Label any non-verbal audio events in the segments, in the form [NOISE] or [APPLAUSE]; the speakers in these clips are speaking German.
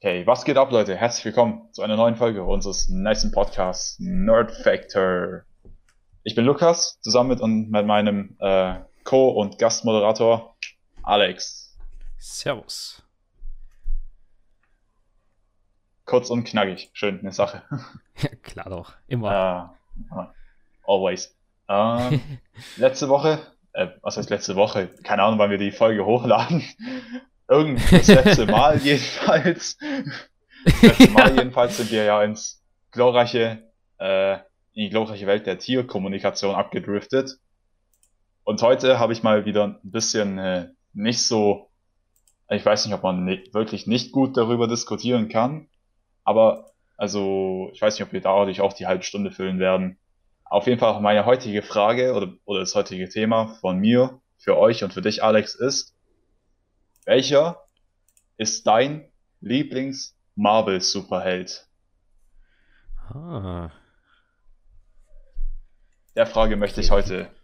Okay, was geht ab, Leute? Herzlich willkommen zu einer neuen Folge unseres nicen Podcasts Nerd Factor. Ich bin Lukas, zusammen mit, mit meinem äh, Co- und Gastmoderator Alex. Servus. Kurz und knackig, schön, eine Sache. [LAUGHS] Ja, klar doch, immer. Äh, always. Äh, [LAUGHS] letzte Woche, äh, was heißt letzte Woche? Keine Ahnung, wann wir die Folge hochladen. Irgend das letzte [LAUGHS] Mal jedenfalls. Das letzte Mal jedenfalls sind wir ja ins glorreiche, äh, in die glorreiche Welt der Tierkommunikation abgedriftet. Und heute habe ich mal wieder ein bisschen äh, nicht so, ich weiß nicht, ob man ni wirklich nicht gut darüber diskutieren kann, aber also ich weiß nicht, ob wir dadurch auch die halbe Stunde füllen werden. Auf jeden Fall meine heutige Frage oder, oder das heutige Thema von mir für euch und für dich, Alex, ist, welcher ist dein Lieblings-Marvel-Superheld? Ah, Der Frage möchte ich heute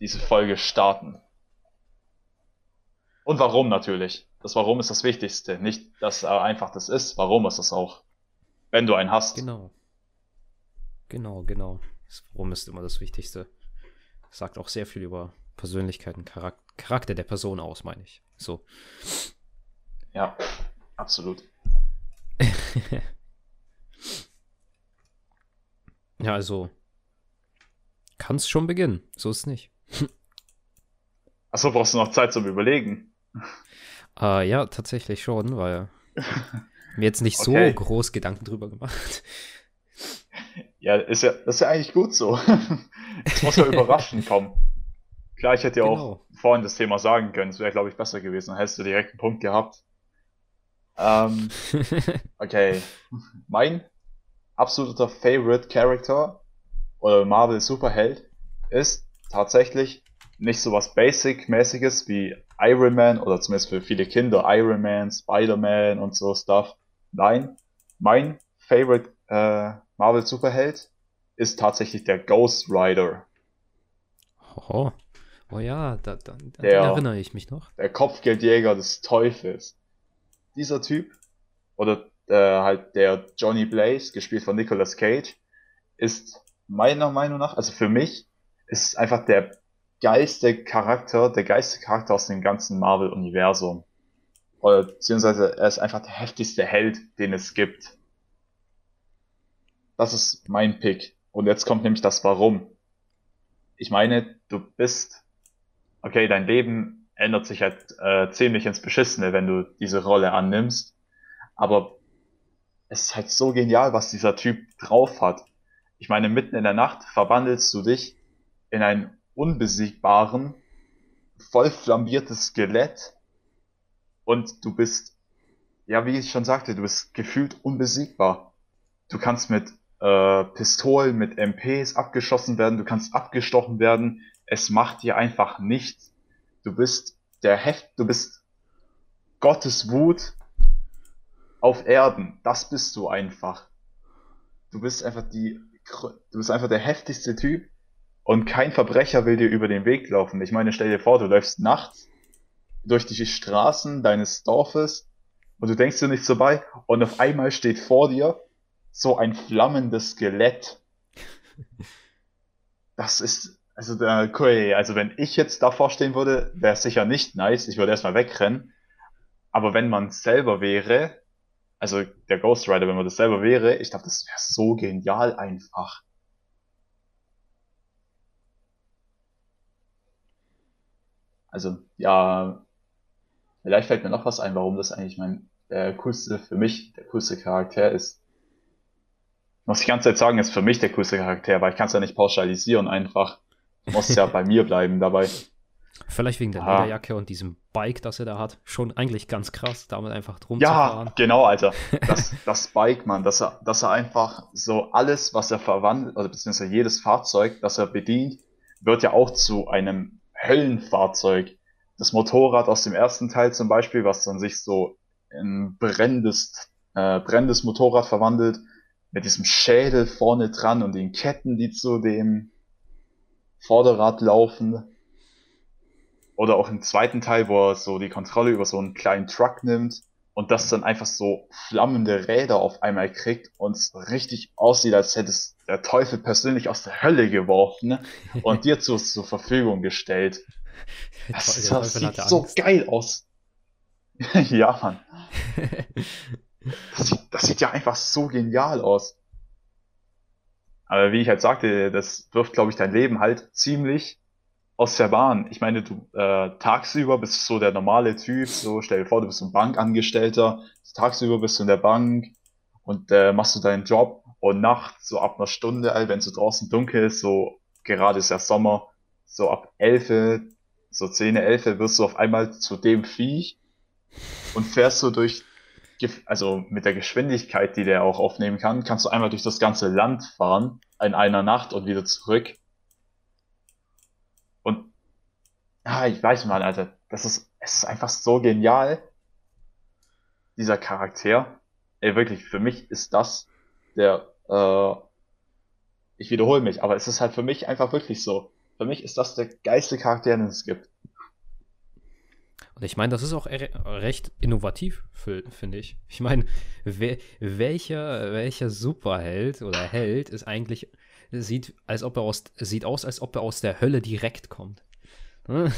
diese Folge starten. Und warum natürlich. Das Warum ist das Wichtigste. Nicht, dass er einfach das ist. Warum ist das auch? Wenn du einen hast. genau. Genau, genau. Das Warum ist immer das Wichtigste. Sagt auch sehr viel über Persönlichkeit und Charak Charakter der Person aus, meine ich. So. Ja, absolut. [LAUGHS] Ja, also. Kann's schon beginnen. So ist es nicht. [LAUGHS] Achso, brauchst du noch Zeit zum Überlegen? [LAUGHS] Äh, ja, tatsächlich schon, weil mir jetzt nicht Okay. so groß Gedanken drüber gemacht. Ja, ist ja, das ist ja eigentlich gut so. Es muss ja überraschend kommen. Klar, ich hätte ja auch Genau. vorhin das Thema sagen können. Es wäre, glaube ich, besser gewesen. Dann hättest du direkt einen Punkt gehabt. Ähm, [LAUGHS] okay. Mein absoluter Favorite Character oder Marvel Superheld ist tatsächlich nicht so was Basic-mäßiges wie Iron Man oder zumindest für viele Kinder Iron Man, Spider-Man und so Stuff. Nein, mein Favorite äh, Marvel Superheld ist tatsächlich der Ghost Rider, oh. Oh ja, da, da, an Der- erinnere ich mich noch. der Kopfgeldjäger des Teufels. Dieser Typ oder äh, halt der Johnny Blaze, gespielt von Nicolas Cage, ist meiner Meinung nach, also für mich, ist einfach der geilste Charakter, der geilste Charakter aus dem ganzen Marvel-Universum. Oder beziehungsweise er ist einfach der heftigste Held, den es gibt. Das ist mein Pick. Und jetzt kommt nämlich das Warum. Ich meine, du bist, okay, dein Leben ändert sich halt äh, ziemlich ins Beschissene, wenn du diese Rolle annimmst. Aber es ist halt so genial, was dieser Typ drauf hat. Ich meine, mitten in der Nacht verwandelst du dich in einen unbesiegbaren, voll flambiertes Skelett und du bist, ja, wie ich schon sagte, du bist gefühlt unbesiegbar. Du kannst mit äh, Pistolen, mit MPs abgeschossen werden, du kannst abgestochen werden. Es macht dir einfach nichts. Du bist der Heft, du bist Gottes Wut auf Erden. Das bist du einfach. Du bist einfach die, du bist einfach der heftigste Typ und kein Verbrecher will dir über den Weg laufen. Ich meine, stell dir vor, du läufst nachts durch die Straßen deines Dorfes und du denkst dir nichts dabei und auf einmal steht vor dir so ein flammendes Skelett. [LAUGHS] Das ist, also, der, okay, also wenn ich jetzt davor stehen würde, wäre es sicher nicht nice. Ich würde erstmal wegrennen. Aber wenn man selber wäre, also der Ghost Rider, wenn man das selber wäre, ich glaube, das wäre so genial einfach. Also, ja, vielleicht fällt mir noch was ein, warum das eigentlich mein der coolste, für mich der coolste Charakter ist. Muss ich ganze Zeit sagen, ist für mich der coolste Charakter, weil ich kann es ja nicht pauschalisieren einfach. Muss ja bei mir bleiben dabei. Vielleicht wegen der Aha. Lederjacke und diesem Bike, das er da hat. Schon eigentlich ganz krass, damit einfach drum Ja, zu fahren. genau, Alter. Das, [LAUGHS] das Bike, Mann, dass er, dass er einfach so alles, was er verwandelt, oder beziehungsweise jedes Fahrzeug, das er bedient, wird ja auch zu einem Höllenfahrzeug. Das Motorrad aus dem ersten Teil zum Beispiel, was dann sich so in brennendes, äh, brennendes Motorrad verwandelt, mit diesem Schädel vorne dran und den Ketten, die zu dem Vorderrad laufen. Oder auch im zweiten Teil, wo er so die Kontrolle über so einen kleinen Truck nimmt und das dann einfach so flammende Räder auf einmal kriegt und es richtig aussieht, als hätte es der Teufel persönlich aus der Hölle geworfen ne? und dir zur, zur Verfügung gestellt. [LAUGHS] Das, das sieht so geil aus. [LAUGHS] ja, Mann. [LAUGHS] Das sieht, das sieht ja einfach so genial aus. Aber wie ich halt sagte, das wirft, glaube ich, dein Leben halt ziemlich aus der Bahn. Ich meine, du äh, tagsüber bist du so der normale Typ, so stell dir vor, du bist ein Bankangestellter, tagsüber bist du in der Bank und äh, machst du deinen Job und nachts, so ab einer Stunde, wenn es so draußen dunkel ist, so gerade ist ja Sommer, so ab elf, so 10, 11 wirst du auf einmal zu dem Viech und fährst so durch, also mit der Geschwindigkeit, die der auch aufnehmen kann, kannst du einmal durch das ganze Land fahren in einer Nacht und wieder zurück Ah, ich weiß mal, Alter. Das ist, es ist einfach so genial. Dieser Charakter. Ey, wirklich, für mich ist das der, äh, ich wiederhole mich, aber es ist halt für mich einfach wirklich so. Für mich ist das der geilste Charakter, den es gibt. Und ich meine, das ist auch recht innovativ, finde ich. Ich meine, wer, welcher, welcher Superheld oder Held ist eigentlich, sieht, als ob er aus, sieht aus, als ob er aus der Hölle direkt kommt. [LAUGHS]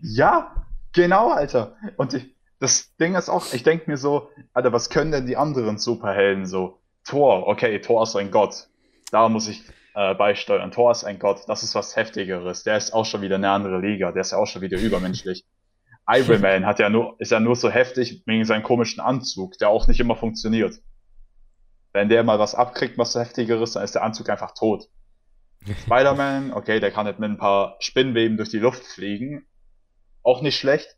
Ja, genau, Alter. Und ich, das Ding ist auch, ich denke mir so, Alter, was können denn die anderen Superhelden so? Thor, okay, Thor ist ein Gott. Da muss ich äh, beisteuern. Thor ist ein Gott, das ist was Heftigeres. Der ist auch schon wieder eine andere Liga, der ist ja auch schon wieder übermenschlich. Iron Man hat ja nur, ist ja nur so heftig wegen seinem komischen Anzug, der auch nicht immer funktioniert. Wenn der mal was abkriegt, was so heftigeres, dann ist der Anzug einfach tot. [LAUGHS] Spider-Man, okay, der kann halt mit ein paar Spinnweben durch die Luft fliegen. Auch nicht schlecht.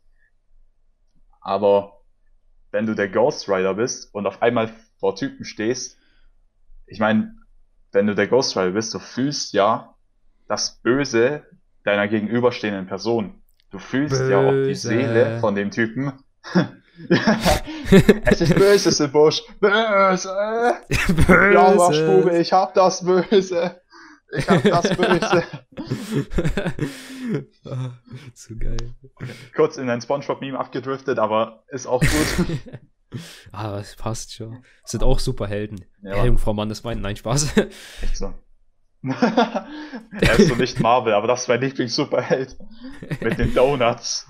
Aber wenn du der Ghost Rider bist und auf einmal vor Typen stehst, ich meine, wenn du der Ghost Rider bist, du fühlst ja das Böse deiner gegenüberstehenden Person. Du fühlst Böse. ja auch die Seele von dem Typen. [LAUGHS] es ist Böses im Busch. Böse. Böse. Blauer Spube, ich hab das Böse. Ich hab das Böse. [LAUGHS] oh, zu geil. Kurz in ein Spongebob-Meme abgedriftet, aber ist auch gut. [LAUGHS] ah, es passt schon. Sind auch Superhelden. Ja. Hey, Frau Mann, das meint, nein, Spaß. Echt so. [LAUGHS] er ist so nicht Marvel, aber das ist mein Lieblings-Superheld. Mit den Donuts.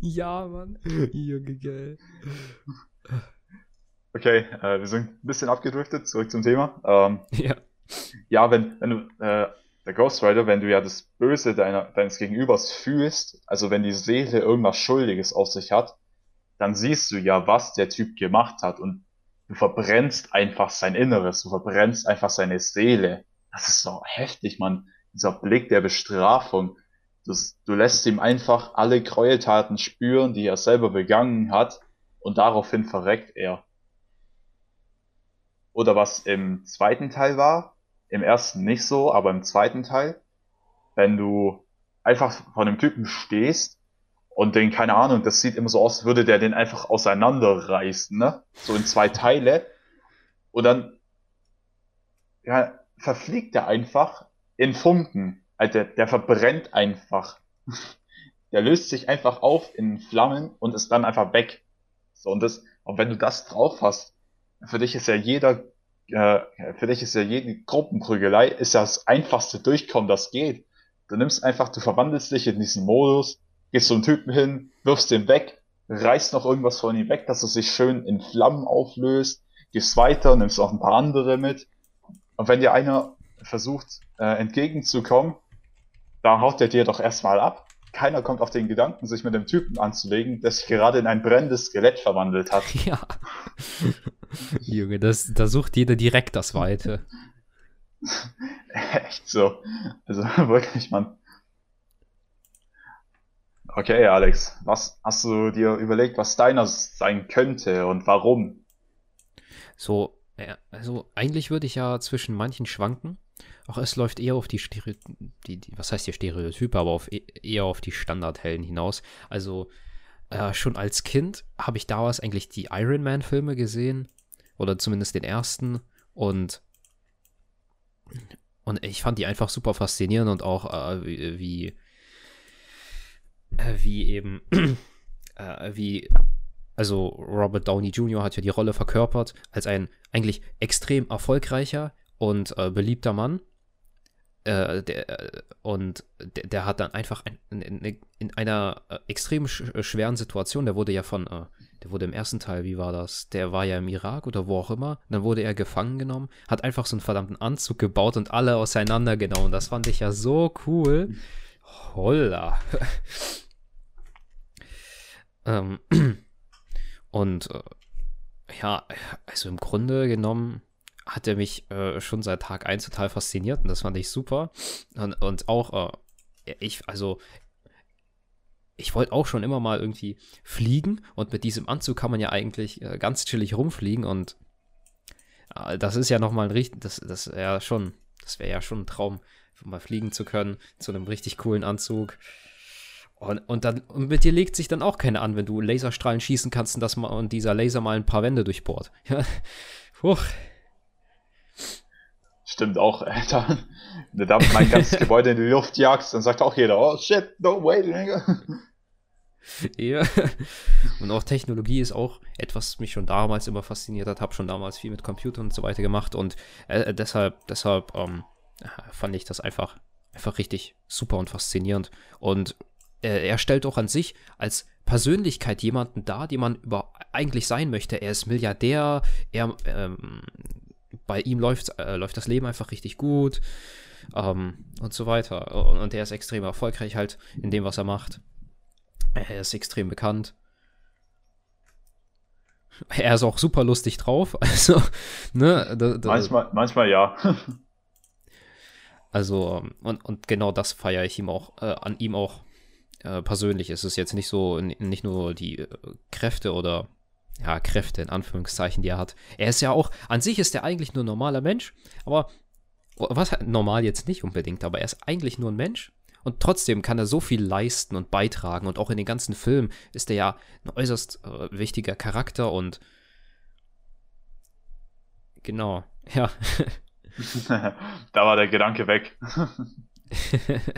Ja, Mann. Junge, geil. Okay, äh, wir sind ein bisschen abgedriftet, zurück zum Thema. Ähm, ja. Ja, wenn, wenn du, äh, der Ghost Rider, wenn du ja das Böse deiner, deines Gegenübers fühlst, also wenn die Seele irgendwas Schuldiges auf sich hat, dann siehst du ja, was der Typ gemacht hat und du verbrennst einfach sein Inneres, du verbrennst einfach seine Seele. Das ist so heftig, man. Dieser Blick der Bestrafung. Das, du lässt ihm einfach alle Gräueltaten spüren, die er selber begangen hat und daraufhin verreckt er. Oder was im zweiten Teil war, im ersten nicht so, aber im zweiten Teil, wenn du einfach vor einem Typen stehst und den, keine Ahnung, das sieht immer so aus, würde der den einfach auseinanderreißen, ne? So in zwei Teile. Und dann, ja, verfliegt er einfach in Funken. Also der, der verbrennt einfach. Der löst sich einfach auf in Flammen und ist dann einfach weg. So, und das, und wenn du das drauf hast, für dich ist ja jeder äh, für dich ist ja jede Gruppenprügelei ist ja das einfachste Durchkommen, das geht. Du nimmst einfach, du verwandelst dich in diesen Modus, gehst zu einem Typen hin, wirfst den weg, reißt noch irgendwas von ihm weg, dass er sich schön in Flammen auflöst, gehst weiter, nimmst auch ein paar andere mit. Und wenn dir einer versucht, äh, entgegenzukommen, da haut der dir doch erstmal ab. Keiner kommt auf den Gedanken, sich mit dem Typen anzulegen, der sich gerade in ein brennendes Skelett verwandelt hat. [LAUGHS] Ja. Junge, das, da sucht jeder direkt das Weite. [LAUGHS] Echt so. Also [LAUGHS] wirklich, Mann. Okay, Alex, was hast du dir überlegt, was deiner sein könnte und warum? So, also eigentlich würde ich ja zwischen manchen schwanken. Auch es läuft eher auf die, Stereo die, die was heißt hier Stereotype, aber auf, e-, eher auf die Standardhelden hinaus. Also äh, schon als Kind habe ich damals eigentlich die Iron Man-Filme gesehen oder zumindest den ersten. Und, und ich fand die einfach super faszinierend und auch äh, wie, wie, äh, wie eben, [CLEARS THROAT] äh, wie also Robert Downey Jr. hat ja die Rolle verkörpert als ein eigentlich extrem erfolgreicher und äh, beliebter Mann. Äh, der, äh, und der, der, hat dann einfach ein, in, in, einer äh, extrem äh, schweren Situation, der wurde ja von, äh, der wurde im ersten Teil, wie war das? Der war ja im Irak oder wo auch immer. Dann wurde er gefangen genommen, hat einfach so einen verdammten Anzug gebaut und alle auseinandergenommen. Das fand ich ja so cool. Holla. [LAUGHS] ähm. [CLEARS THROAT] Und äh, ja, also im Grunde genommen hat er mich äh, schon seit Tag 1 total fasziniert und das fand ich super. Und, und auch, äh, ich, also, ich wollte auch schon immer mal irgendwie fliegen und mit diesem Anzug kann man ja eigentlich äh, ganz chillig rumfliegen und äh, das ist ja nochmal ein richtig, das, das ja schon, das wäre ja schon ein Traum, mal fliegen zu können zu einem richtig coolen Anzug. Und, und, dann, und mit dir legt sich dann auch keiner an, wenn du Laserstrahlen schießen kannst und, das mal, und dieser Laser mal ein paar Wände durchbohrt. Ja. Huch. Stimmt auch, Alter. Wenn du damit mein ganzes Gebäude in die Luft jagst, dann sagt auch jeder, oh shit, no way, Digga. Ja. Und auch Technologie ist auch etwas, was mich schon damals immer fasziniert hat. Habe schon damals viel mit Computern und so weiter gemacht und äh, deshalb, deshalb ähm, fand ich das einfach, einfach richtig super und faszinierend. Und äh, er stellt auch an sich als Persönlichkeit jemanden dar, den man über eigentlich sein möchte. Er ist Milliardär, er, ähm, bei ihm läuft, äh, läuft das Leben einfach richtig gut ähm, und so weiter. Und, und er ist extrem erfolgreich halt in dem, was er macht. Er ist extrem bekannt. Er ist auch super lustig drauf. [LAUGHS] Also, ne, da, da, manchmal, manchmal ja. also, und, und genau das feiere ich ihm auch, äh, an ihm auch äh, persönlich ist es jetzt nicht so, nicht nur die äh, Kräfte oder ja, Kräfte in Anführungszeichen, die er hat. Er ist ja auch, an sich ist er eigentlich nur ein normaler Mensch, aber was normal jetzt nicht unbedingt, aber er ist eigentlich nur ein Mensch und trotzdem kann er so viel leisten und beitragen und auch in den ganzen Filmen ist er ja ein äußerst äh, wichtiger Charakter und genau, [LAUGHS] ja. [LAUGHS] da war der Gedanke weg. [LAUGHS]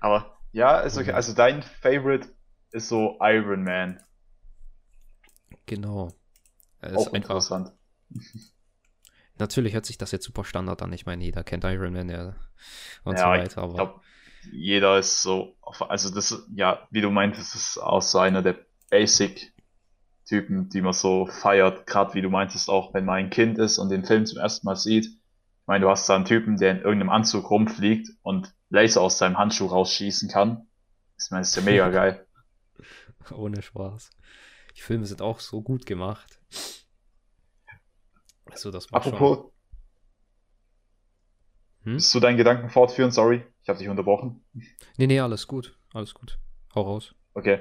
aber ja, ist okay. Mhm. Also dein Favorite ist so Iron Man. Genau. Er Auch interessant. [LAUGHS] Natürlich hört sich das jetzt super Standard an. Ich meine, jeder kennt Iron Man ja und ja, so weiter. Aber glaub, jeder ist so, also das, ja, wie du meintest, ist auch so einer der Basic-Typen, die man so feiert. Gerade wie du meintest, auch wenn man ein Kind ist und den Film zum ersten Mal sieht. Ich meine, du hast da einen Typen, der in irgendeinem Anzug rumfliegt und Laser aus seinem Handschuh rausschießen kann. Ich meine, das ist ja mega geil. [LAUGHS] Ohne Spaß. Die Filme sind auch so gut gemacht. Also, das war Apropos, schon... hm? Willst du deinen Gedanken fortführen? Sorry, ich habe dich unterbrochen. Nee, nee, alles gut. Alles gut. Hau raus. Okay.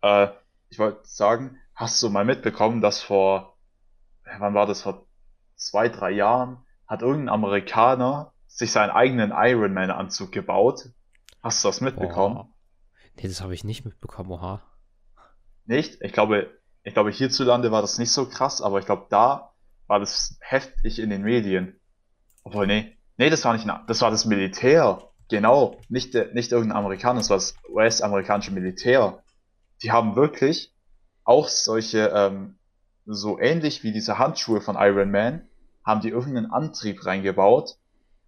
Äh, ich wollte sagen, hast du mal mitbekommen, dass vor, wann war das, vor zwei, drei Jahren, hat irgendein Amerikaner sich seinen eigenen Iron Man Anzug gebaut. Hast du das mitbekommen? Oh. Nee, das habe ich nicht mitbekommen, oha. Nicht? Ich glaube, ich glaube, hierzulande war das nicht so krass, aber ich glaube, da war das heftig in den Medien. Obwohl, nee. Nee, das war nicht, das war das Militär. Genau. Nicht, nicht irgendein Amerikaner, das war das US-amerikanische Militär. Die haben wirklich auch solche, ähm, so ähnlich wie diese Handschuhe von Iron Man, haben die irgendeinen Antrieb reingebaut,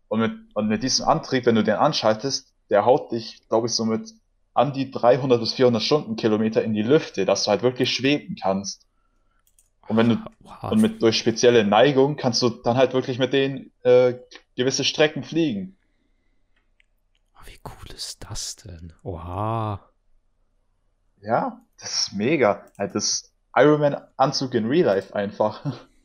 und mit, und mit diesem Antrieb, wenn du den anschaltest, der haut dich, glaube ich, so mit an die 300 bis 400 Stundenkilometer in die Lüfte, dass du halt wirklich schweben kannst. Und wenn du wow. und mit durch spezielle Neigung kannst du dann halt wirklich mit denen äh, gewisse Strecken fliegen. Oh, wie cool ist das denn? Oha. Ja, das ist mega. Halt das Iron Man Anzug in Real Life einfach. [LAUGHS]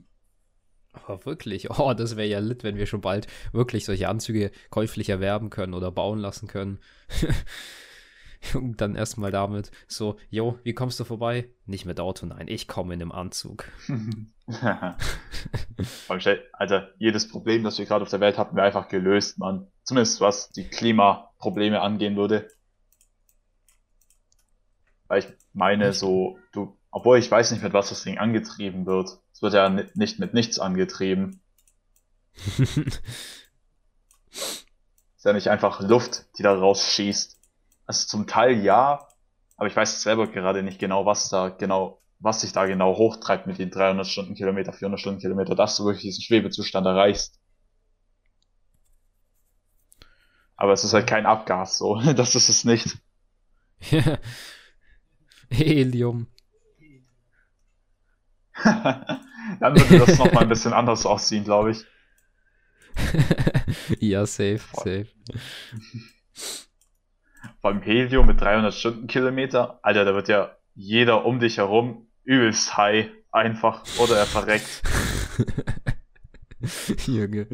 Aber wirklich, oh, das wäre ja lit, wenn wir schon bald wirklich solche Anzüge käuflich erwerben können oder bauen lassen können. [LAUGHS] Und dann erstmal damit so, jo, wie kommst du vorbei? Nicht mit Auto, nein, ich komme in einem Anzug. [LAUGHS] Alter, jedes Problem, das wir gerade auf der Welt hatten, wäre einfach gelöst, man. Zumindest was die Klimaprobleme angehen würde. Weil ich meine, so, du, obwohl ich weiß nicht, mit was das Ding angetrieben wird. Es wird ja nicht mit nichts angetrieben. [LAUGHS] ist ja nicht einfach Luft, die da rausschießt. Also zum Teil ja, aber ich weiß selber gerade nicht genau, was da genau was sich da genau hochtreibt mit den 300 Stundenkilometer, 400 Stundenkilometer, dass du wirklich diesen Schwebezustand erreichst. Aber es ist halt kein Abgas, so. [LAUGHS] Das ist es nicht. [LAUGHS] Helium. Dann würde das nochmal ein bisschen anders aussehen, glaube ich. [LAUGHS] ja, safe, safe. Beim Helium mit 300 Stundenkilometer, Alter, da wird ja jeder um dich herum übelst high, einfach, oder er verreckt. [LAUGHS] Junge.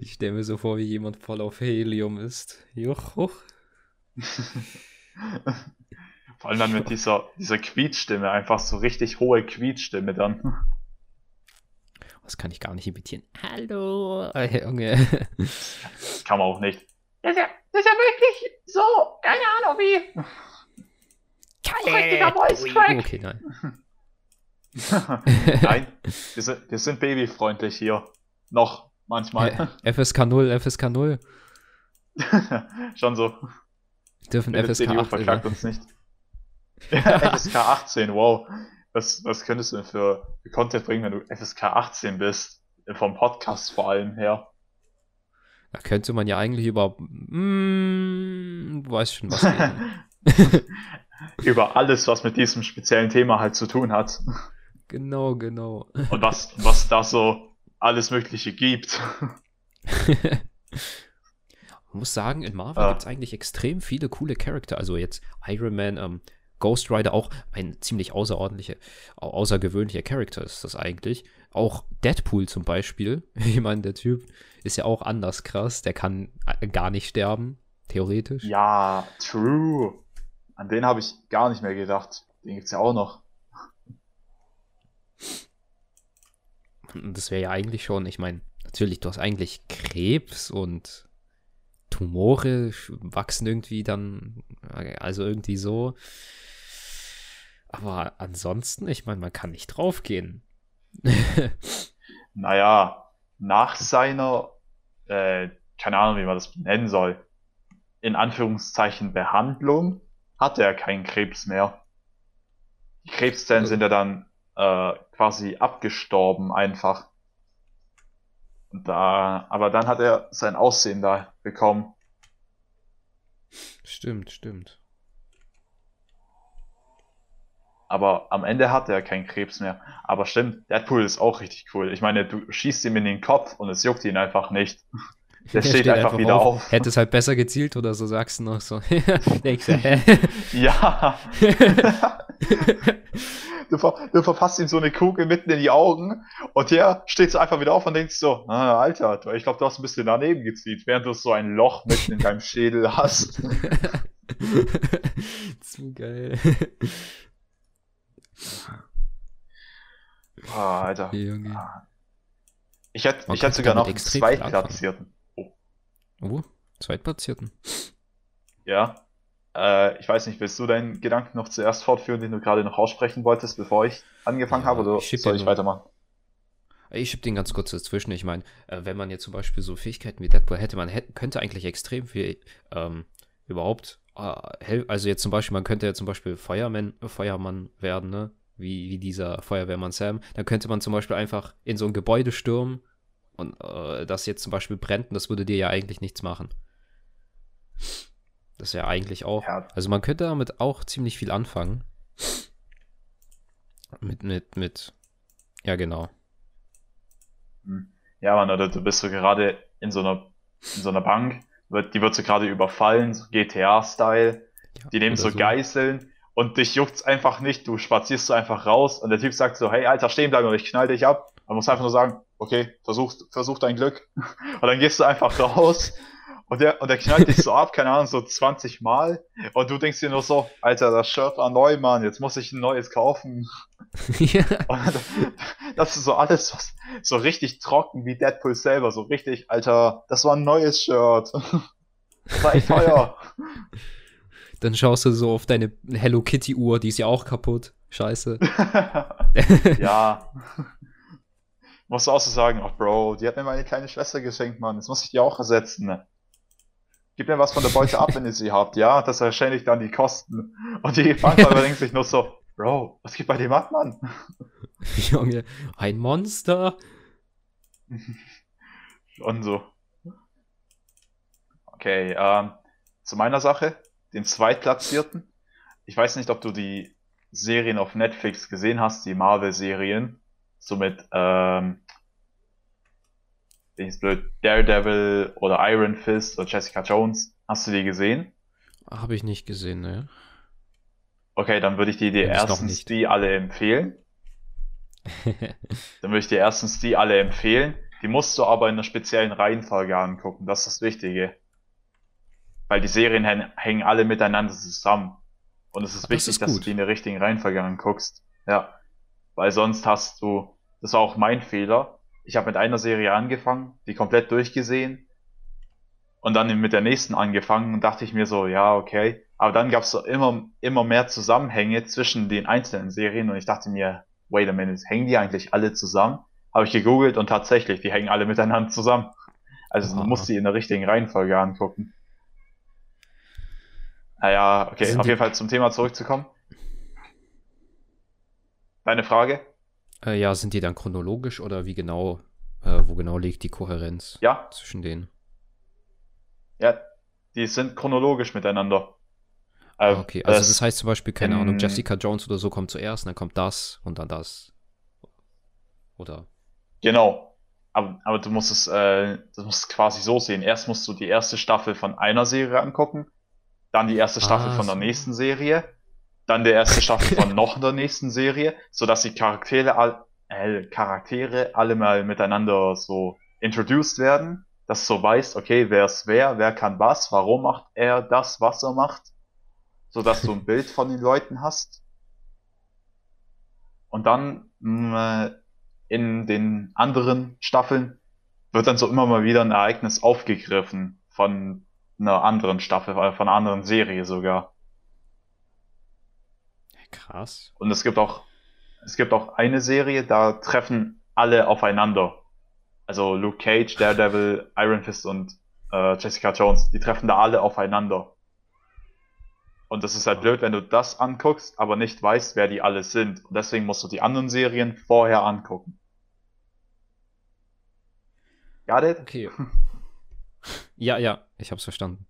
Ich stelle mir so vor, wie jemand voll auf Helium ist. Juch. [LAUGHS] Vor allem dann mit dieser, dieser Quietstimme, einfach so richtig hohe Quietstimme dann. Das kann ich gar nicht imitieren. Hallo, äh, Junge. Kann man auch nicht. Das ist ja, das ist ja wirklich so, keine Ahnung wie. Richtiger Voice Crack. Okay, nein. [LAUGHS] nein, wir sind, wir sind babyfreundlich hier. Noch, manchmal. FSK 0, FSK 0. Schon so. Wir dürfen FSK CDU 18. verklagt uns nicht. FSK 18, wow. Was, was könntest du denn für, Content bringen, wenn du FSK 18 bist? Vom Podcast vor allem her. Da könnte man ja eigentlich über. Mm, du weißt schon, was. [LAUGHS] [LAUGHS] über alles, was mit diesem speziellen Thema halt zu tun hat. Genau, genau. Und was, was da so alles Mögliche gibt. [LAUGHS] Man muss sagen, in Marvel ah. gibt es eigentlich extrem viele coole Charakter. Also jetzt Iron Man, ähm, Ghost Rider auch ein ziemlich außerordentlicher, außergewöhnlicher Charakter ist das eigentlich. Auch Deadpool zum Beispiel. [LAUGHS] Ich meine, der Typ ist ja auch anders krass. Der kann äh, gar nicht sterben, theoretisch. Ja, true. An den habe ich gar nicht mehr gedacht. Den gibt es ja auch noch. Das wäre ja eigentlich schon, ich meine, natürlich, du hast eigentlich Krebs und Tumore wachsen irgendwie dann, also irgendwie so. Aber ansonsten, ich meine, man kann nicht draufgehen. [LAUGHS] naja, nach seiner, äh, keine Ahnung, wie man das nennen soll, in Anführungszeichen Behandlung, hatte er keinen Krebs mehr. Die Krebszellen sind ja dann äh, quasi abgestorben einfach. Und da, aber dann hat er sein Aussehen da bekommen. Stimmt, stimmt. Aber am Ende hat er keinen Krebs mehr. Aber stimmt, Deadpool ist auch richtig cool. Ich meine, du schießt ihm in den Kopf und es juckt ihn einfach nicht. [LAUGHS] Der, Der steht, steht, einfach, einfach wieder auf. auf. Hätte es halt besser gezielt oder so, sagst du noch so. [LAUGHS] Denkst ja. [LAUGHS] du, ver du, verpasst ihm so eine Kugel mitten in die Augen und der steht so einfach wieder auf und denkt so, ah, Alter, ich glaube, du hast ein bisschen daneben gezielt, während du so ein Loch mitten in deinem Schädel hast. Zu geil. Boah, Alter. Junge. Ich hätte, ich hätte sogar noch einen Zweitplatzierten. Oh. oh, Zweitplatzierten. Ja. Äh, ich weiß nicht, willst du deinen Gedanken noch zuerst fortführen, den du gerade noch aussprechen wolltest, bevor ich angefangen ja, habe, oder ich soll ich weitermachen? Ich schieb den ganz kurz dazwischen. Ich meine, äh, wenn man jetzt zum Beispiel so Fähigkeiten wie Deadpool hätte, man hätte, könnte eigentlich extrem viel ähm, überhaupt also jetzt zum Beispiel, man könnte ja zum Beispiel Feuermann, Feuermann werden, ne? Wie, wie dieser Feuerwehrmann Sam. Dann könnte man zum Beispiel einfach in so ein Gebäude stürmen und äh, das jetzt zum Beispiel brennt und das würde dir ja eigentlich nichts machen. Das ist ja eigentlich auch. Ja. Also man könnte damit auch ziemlich viel anfangen. Mit, mit, mit. Ja, genau. Hm. Ja, man, oder du bist so gerade in so einer, in so einer Bank wird, die wird so gerade überfallen, so GTA-Style. Ja, die nehmen so, so Geißeln und dich juckt's einfach nicht. Du spazierst so einfach raus und der Typ sagt so, hey Alter, stehen bleiben und ich knall dich ab. Man muss einfach nur sagen, okay, versuch, versuch dein Glück. [LAUGHS] Und dann gehst du einfach raus und der, und der knallt dich so ab, keine Ahnung, so 20 Mal. Und du denkst dir nur so, Alter, das Shirt war neu, Mann, jetzt muss ich ein neues kaufen. [LAUGHS] ja. Und das ist so alles was, so richtig trocken wie Deadpool selber, so richtig, Alter, das war ein neues Shirt. Das war echt teuer. Dann schaust du so auf deine Hello Kitty Uhr, die ist ja auch kaputt. Scheiße. [LAUGHS] ja. [LAUGHS] Musst du auch so sagen, ach Bro, die hat mir meine kleine Schwester geschenkt, Mann. Jetzt muss ich die auch ersetzen. Gib mir was von der Beute ab, wenn ihr sie habt. Ja, das erscheint dann die Kosten. Und die Bankräuber denkt sich nur so, Bro, was geht bei dem ab, Mann? [LAUGHS] Junge, ein Monster. Schon so. Okay, ähm, zu meiner Sache, den Zweitplatzierten. Ich weiß nicht, ob du die Serien auf Netflix gesehen hast, die Marvel-Serien. So mit, ähm, ich blöd, Daredevil oder Iron Fist oder Jessica Jones. Hast du die gesehen? Habe ich nicht gesehen, ne? Okay, dann würde ich dir die erstens die alle empfehlen. [LAUGHS] Dann würde ich dir erstens die alle empfehlen. Die musst du aber in einer speziellen Reihenfolge angucken. Das ist das Wichtige. Weil die Serien hängen, alle miteinander zusammen. Und es ist Das wichtig, ist dass du die in der richtigen Reihenfolge anguckst. Ja. Weil sonst hast du, das war auch mein Fehler. Ich habe mit einer Serie angefangen, die komplett durchgesehen. Und dann mit der nächsten angefangen und dachte ich mir so, ja, okay. Aber dann gab es so immer, immer mehr Zusammenhänge zwischen den einzelnen Serien und ich dachte mir, wait a minute, hängen die eigentlich alle zusammen? Habe ich gegoogelt und tatsächlich, die hängen alle miteinander zusammen. Also du Aha. musst die in der richtigen Reihenfolge angucken. Naja, okay, Sind auf jeden Fall zum Thema zurückzukommen. Deine Frage? Äh, ja, sind die dann chronologisch oder wie genau, äh, wo genau liegt die Kohärenz Ja, zwischen denen? ja, die sind chronologisch miteinander. Ah, okay, also das- das heißt zum Beispiel, keine Ahnung, Jessica Jones oder so kommt zuerst, dann kommt das und dann das. Oder? Genau. Aber, aber du musst es, äh, du musst es quasi so sehen. Erst musst du die erste Staffel von einer Serie angucken, dann die erste Staffel Ah, von der nächsten Serie, dann die erste Staffel [LAUGHS] von noch der nächsten Serie, sodass die Charaktere, all, äh, Charaktere alle mal miteinander so introduced werden, dass du so weißt, okay, wer ist wer, wer kann was, warum macht er das, was er macht, sodass du ein [LAUGHS] Bild von den Leuten hast. Und dann mh, äh, in den anderen Staffeln wird dann so immer mal wieder ein Ereignis aufgegriffen von einer anderen Staffel, äh, von einer anderen Serie sogar. Krass. Und es gibt auch, es gibt auch eine Serie, da treffen alle aufeinander. Also Luke Cage, Daredevil, Iron Fist und äh, Jessica Jones, die treffen da alle aufeinander. Und das ist halt blöd, wenn du das anguckst, aber nicht weißt, wer die alle sind. Und deswegen musst du die anderen Serien vorher angucken. Got it? Okay. [LAUGHS] ja, ja, ich hab's verstanden.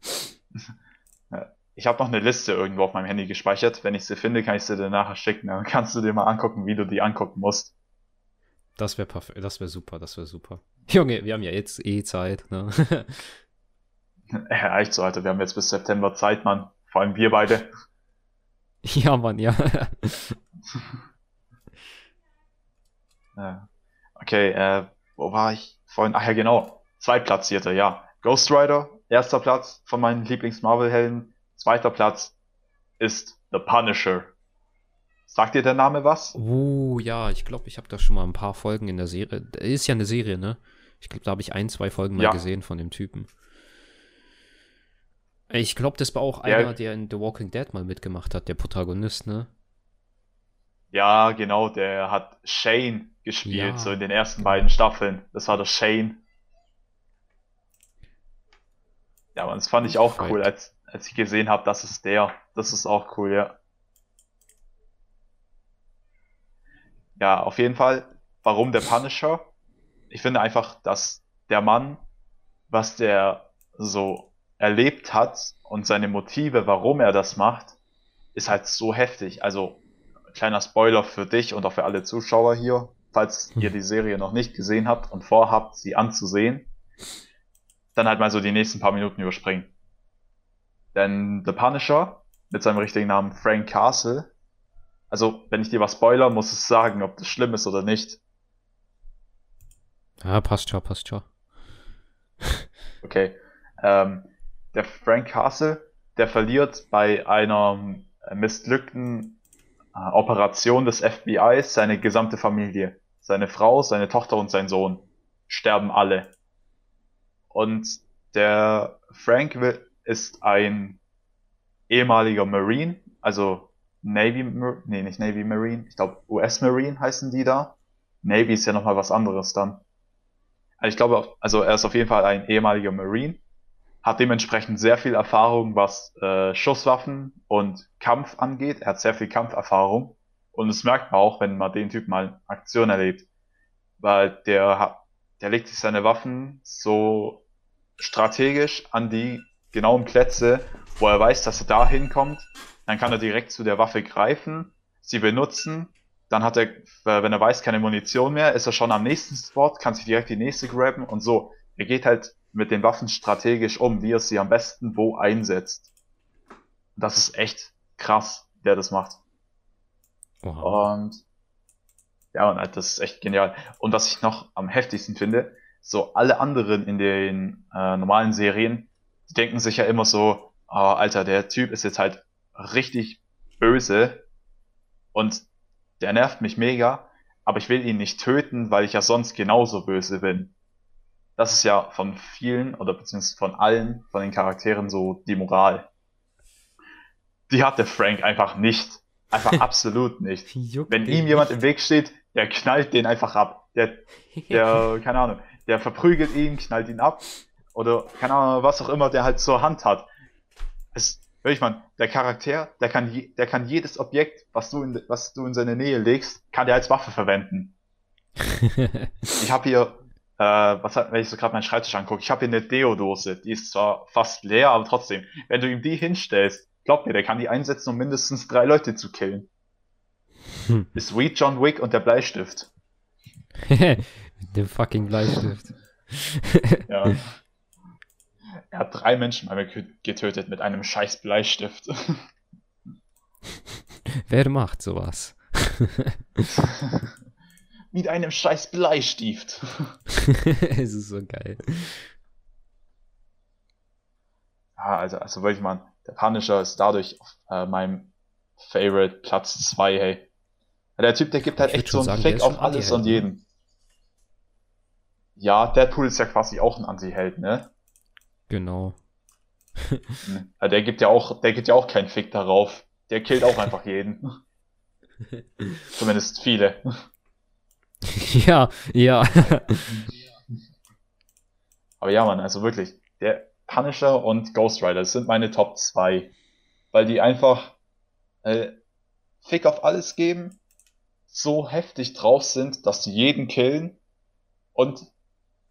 [LAUGHS] Ich habe noch eine Liste irgendwo auf meinem Handy gespeichert. Wenn ich sie finde, kann ich sie dir nachher schicken. Dann kannst du dir mal angucken, wie du die angucken musst. Das wäre perfekt, das wäre super, das wäre super. [LAUGHS] Junge, wir haben ja jetzt eh Zeit, ne? [LAUGHS] Ja, echt so, Alter. Wir haben jetzt bis September Zeit, Mann. Vor allem wir beide. [LAUGHS] ja, Mann, ja. Okay, äh, wo war ich vorhin? Ach ja, genau. Zweitplatzierter, ja. Ghost Rider, erster Platz von meinen Lieblings-Marvel-Helden. Zweiter Platz ist The Punisher. Sagt dir der Name was? Uh, ja, ich glaube, ich habe da schon mal ein paar Folgen in der Serie. Ist ja eine Serie, ne? Ich glaube, da habe ich ein, zwei Folgen mal Ja. gesehen von dem Typen. Ich glaube, das war auch Ja. einer, der in The Walking Dead mal mitgemacht hat, der Protagonist, ne? Ja, genau, der hat Shane gespielt, Ja, so in den ersten beiden Staffeln. Das war der Shane. Ja, man, das fand ich auch cool, als, als ich gesehen habe, das ist der. Das ist auch cool, ja. Ja, auf jeden Fall. Warum der Punisher? Ich finde einfach, dass der Mann, was der so erlebt hat und seine Motive, warum er das macht, ist halt so heftig. Also, kleiner Spoiler für dich und auch für alle Zuschauer hier, falls ihr die Serie noch nicht gesehen habt und vorhabt, sie anzusehen, dann halt mal so die nächsten paar Minuten überspringen. Denn The Punisher, mit seinem richtigen Namen Frank Castle, also wenn ich dir was spoiler, muss es sagen, ob das schlimm ist oder nicht. Ja, passt schon, passt schon. [LAUGHS] Okay. Ähm, der Frank Castle, der verliert bei einer missglückten äh, Operation des FBIs seine gesamte Familie. Seine Frau, seine Tochter und sein Sohn sterben alle. Und der Frank will, ist ein ehemaliger Marine, also Navy, nee, nicht Navy Marine, ich glaube US Marine heißen die da. Navy ist ja nochmal was anderes dann. Also ich glaube, also er ist auf jeden Fall ein ehemaliger Marine, hat dementsprechend sehr viel Erfahrung, was äh, Schusswaffen und Kampf angeht. Er hat sehr viel Kampferfahrung Und das merkt man auch, wenn man den Typ mal in Aktion erlebt. Weil der, der legt sich seine Waffen so strategisch an die genauen Plätze, wo er weiß, dass er da hinkommt. Dann kann er direkt zu der Waffe greifen, sie benutzen. Dann hat er, wenn er weiß, keine Munition mehr, ist er schon am nächsten Spot, kann sich direkt die nächste grabben und so. Er geht halt mit den Waffen strategisch um, wie er sie am besten wo einsetzt. Das ist echt krass, der das macht. Wow. Und ja, und halt, das ist echt genial. Und was ich noch am heftigsten finde, so alle anderen in den äh, normalen Serien, die denken sich ja immer so, oh, Alter, der Typ ist jetzt halt richtig böse und der nervt mich mega, aber ich will ihn nicht töten, weil ich ja sonst genauso böse bin. Das ist ja von vielen oder beziehungsweise von allen von den Charakteren so die Moral. Die hat der Frank einfach nicht. Einfach [LAUGHS] absolut nicht. Wenn ihm jemand im Weg steht, der knallt den einfach ab. Der, der, [LAUGHS] keine Ahnung, der verprügelt ihn, knallt ihn ab. Oder, keine Ahnung, was auch immer der halt zur Hand hat. Es, wirklich, man, der Charakter, der kann, je, der kann jedes Objekt, was du in, was du in seine Nähe legst, kann der als Waffe verwenden. [LAUGHS] ich habe hier, äh, was hat, wenn ich so gerade meinen Schreibtisch angucke, ich habe hier eine Deodose, die ist zwar fast leer, aber trotzdem, wenn du ihm die hinstellst, glaub mir, der kann die einsetzen, um mindestens drei Leute zu killen. Hm. Ist Weed John Wick und der Bleistift. [LAUGHS] Dem fucking Bleistift. ja. [LAUGHS] Er hat drei Menschen mir getötet mit einem scheiß Bleistift. [LAUGHS] Wer macht sowas? [LAUGHS] mit einem scheiß Bleistift. [LAUGHS] es ist so geil. Ja, also, also wirklich, man, der Punisher ist dadurch auf äh, meinem Favorite Platz 2, hey. Der Typ, der gibt halt echt so einen sagen, Fick auf alles und ne? jeden. Ja, Deadpool ist ja quasi auch ein Anti-Held, ne? Genau. ja, der gibt ja auch, der gibt ja auch keinen Fick darauf. Der killt auch einfach jeden. [LAUGHS] Zumindest viele. [LAUGHS] ja, ja. Aber ja, man, also wirklich, der Punisher und Ghost Rider sind meine Top 2. Weil die einfach äh, Fick auf alles geben, so heftig drauf sind, dass sie jeden killen und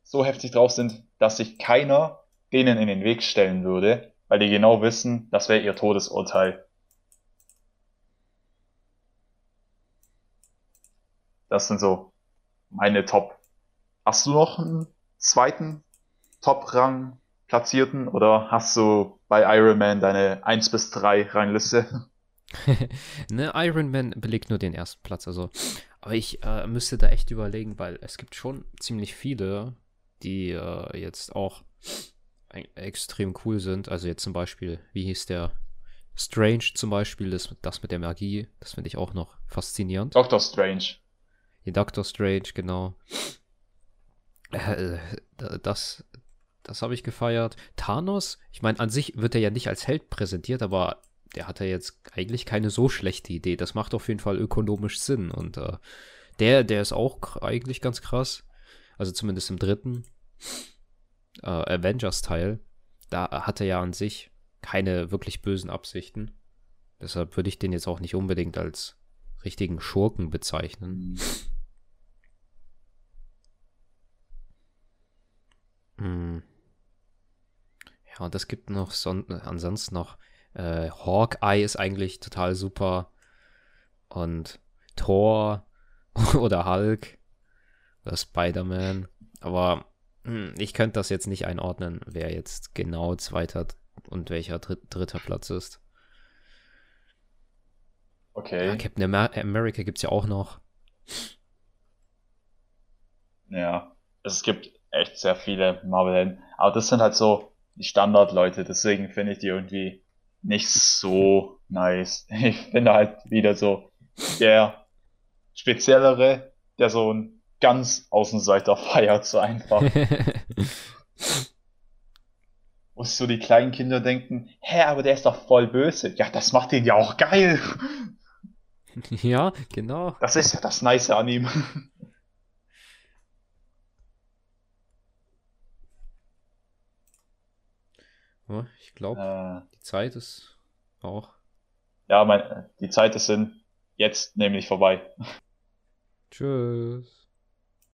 so heftig drauf sind, dass sich keiner denen in den Weg stellen würde, weil die genau wissen, das wäre ihr Todesurteil. Das sind so meine Top. Hast du noch einen zweiten Top-Rang platzierten oder hast du bei Iron Man deine 1 bis 3 Rangliste? [LAUGHS] ne, Iron Man belegt nur den ersten Platz, also. Aber ich äh, müsste da echt überlegen, weil es gibt schon ziemlich viele, die äh, jetzt auch extrem cool sind. Also jetzt zum Beispiel, wie hieß der? Strange zum Beispiel, das, das mit der Magie, das finde ich auch noch faszinierend. Doctor Strange. Die Doctor Strange, genau. Äh, das, das habe ich gefeiert. Thanos, ich meine, an sich wird er ja nicht als Held präsentiert, aber der hat ja jetzt eigentlich keine so schlechte Idee. Das macht auf jeden Fall ökonomisch Sinn. Und äh, der, der ist auch eigentlich ganz krass. Also zumindest im dritten äh, Avengers-Teil. Da hat er ja an sich keine wirklich bösen Absichten. Deshalb würde ich den jetzt auch nicht unbedingt als richtigen Schurken bezeichnen. Hm. Ja, und es gibt noch son ansonsten noch äh, Hawkeye ist eigentlich total super. Und Thor [LAUGHS] oder Hulk oder Spider-Man. Aber ich könnte das jetzt nicht einordnen, wer jetzt genau zweiter und welcher dritt, dritter Platz ist. Okay. Ja, Captain Amer America gibt es ja auch noch. Ja, es gibt echt sehr viele Marvel-Helden. Aber das sind halt so die Standardleute, deswegen finde ich die irgendwie nicht so nice. [LAUGHS] Ich finde halt wieder so der speziellere, der so ein ganz Außenseiter feiert, so einfach. [LAUGHS] Wo so die kleinen Kinder denken, hä, aber der ist doch voll böse. Ja, das macht ihn ja auch geil. Ja, genau. Das ist ja das Nice an ihm. ich glaube, äh, die Zeit ist auch. Ja, mein, die Zeit ist in jetzt nämlich vorbei. Tschüss.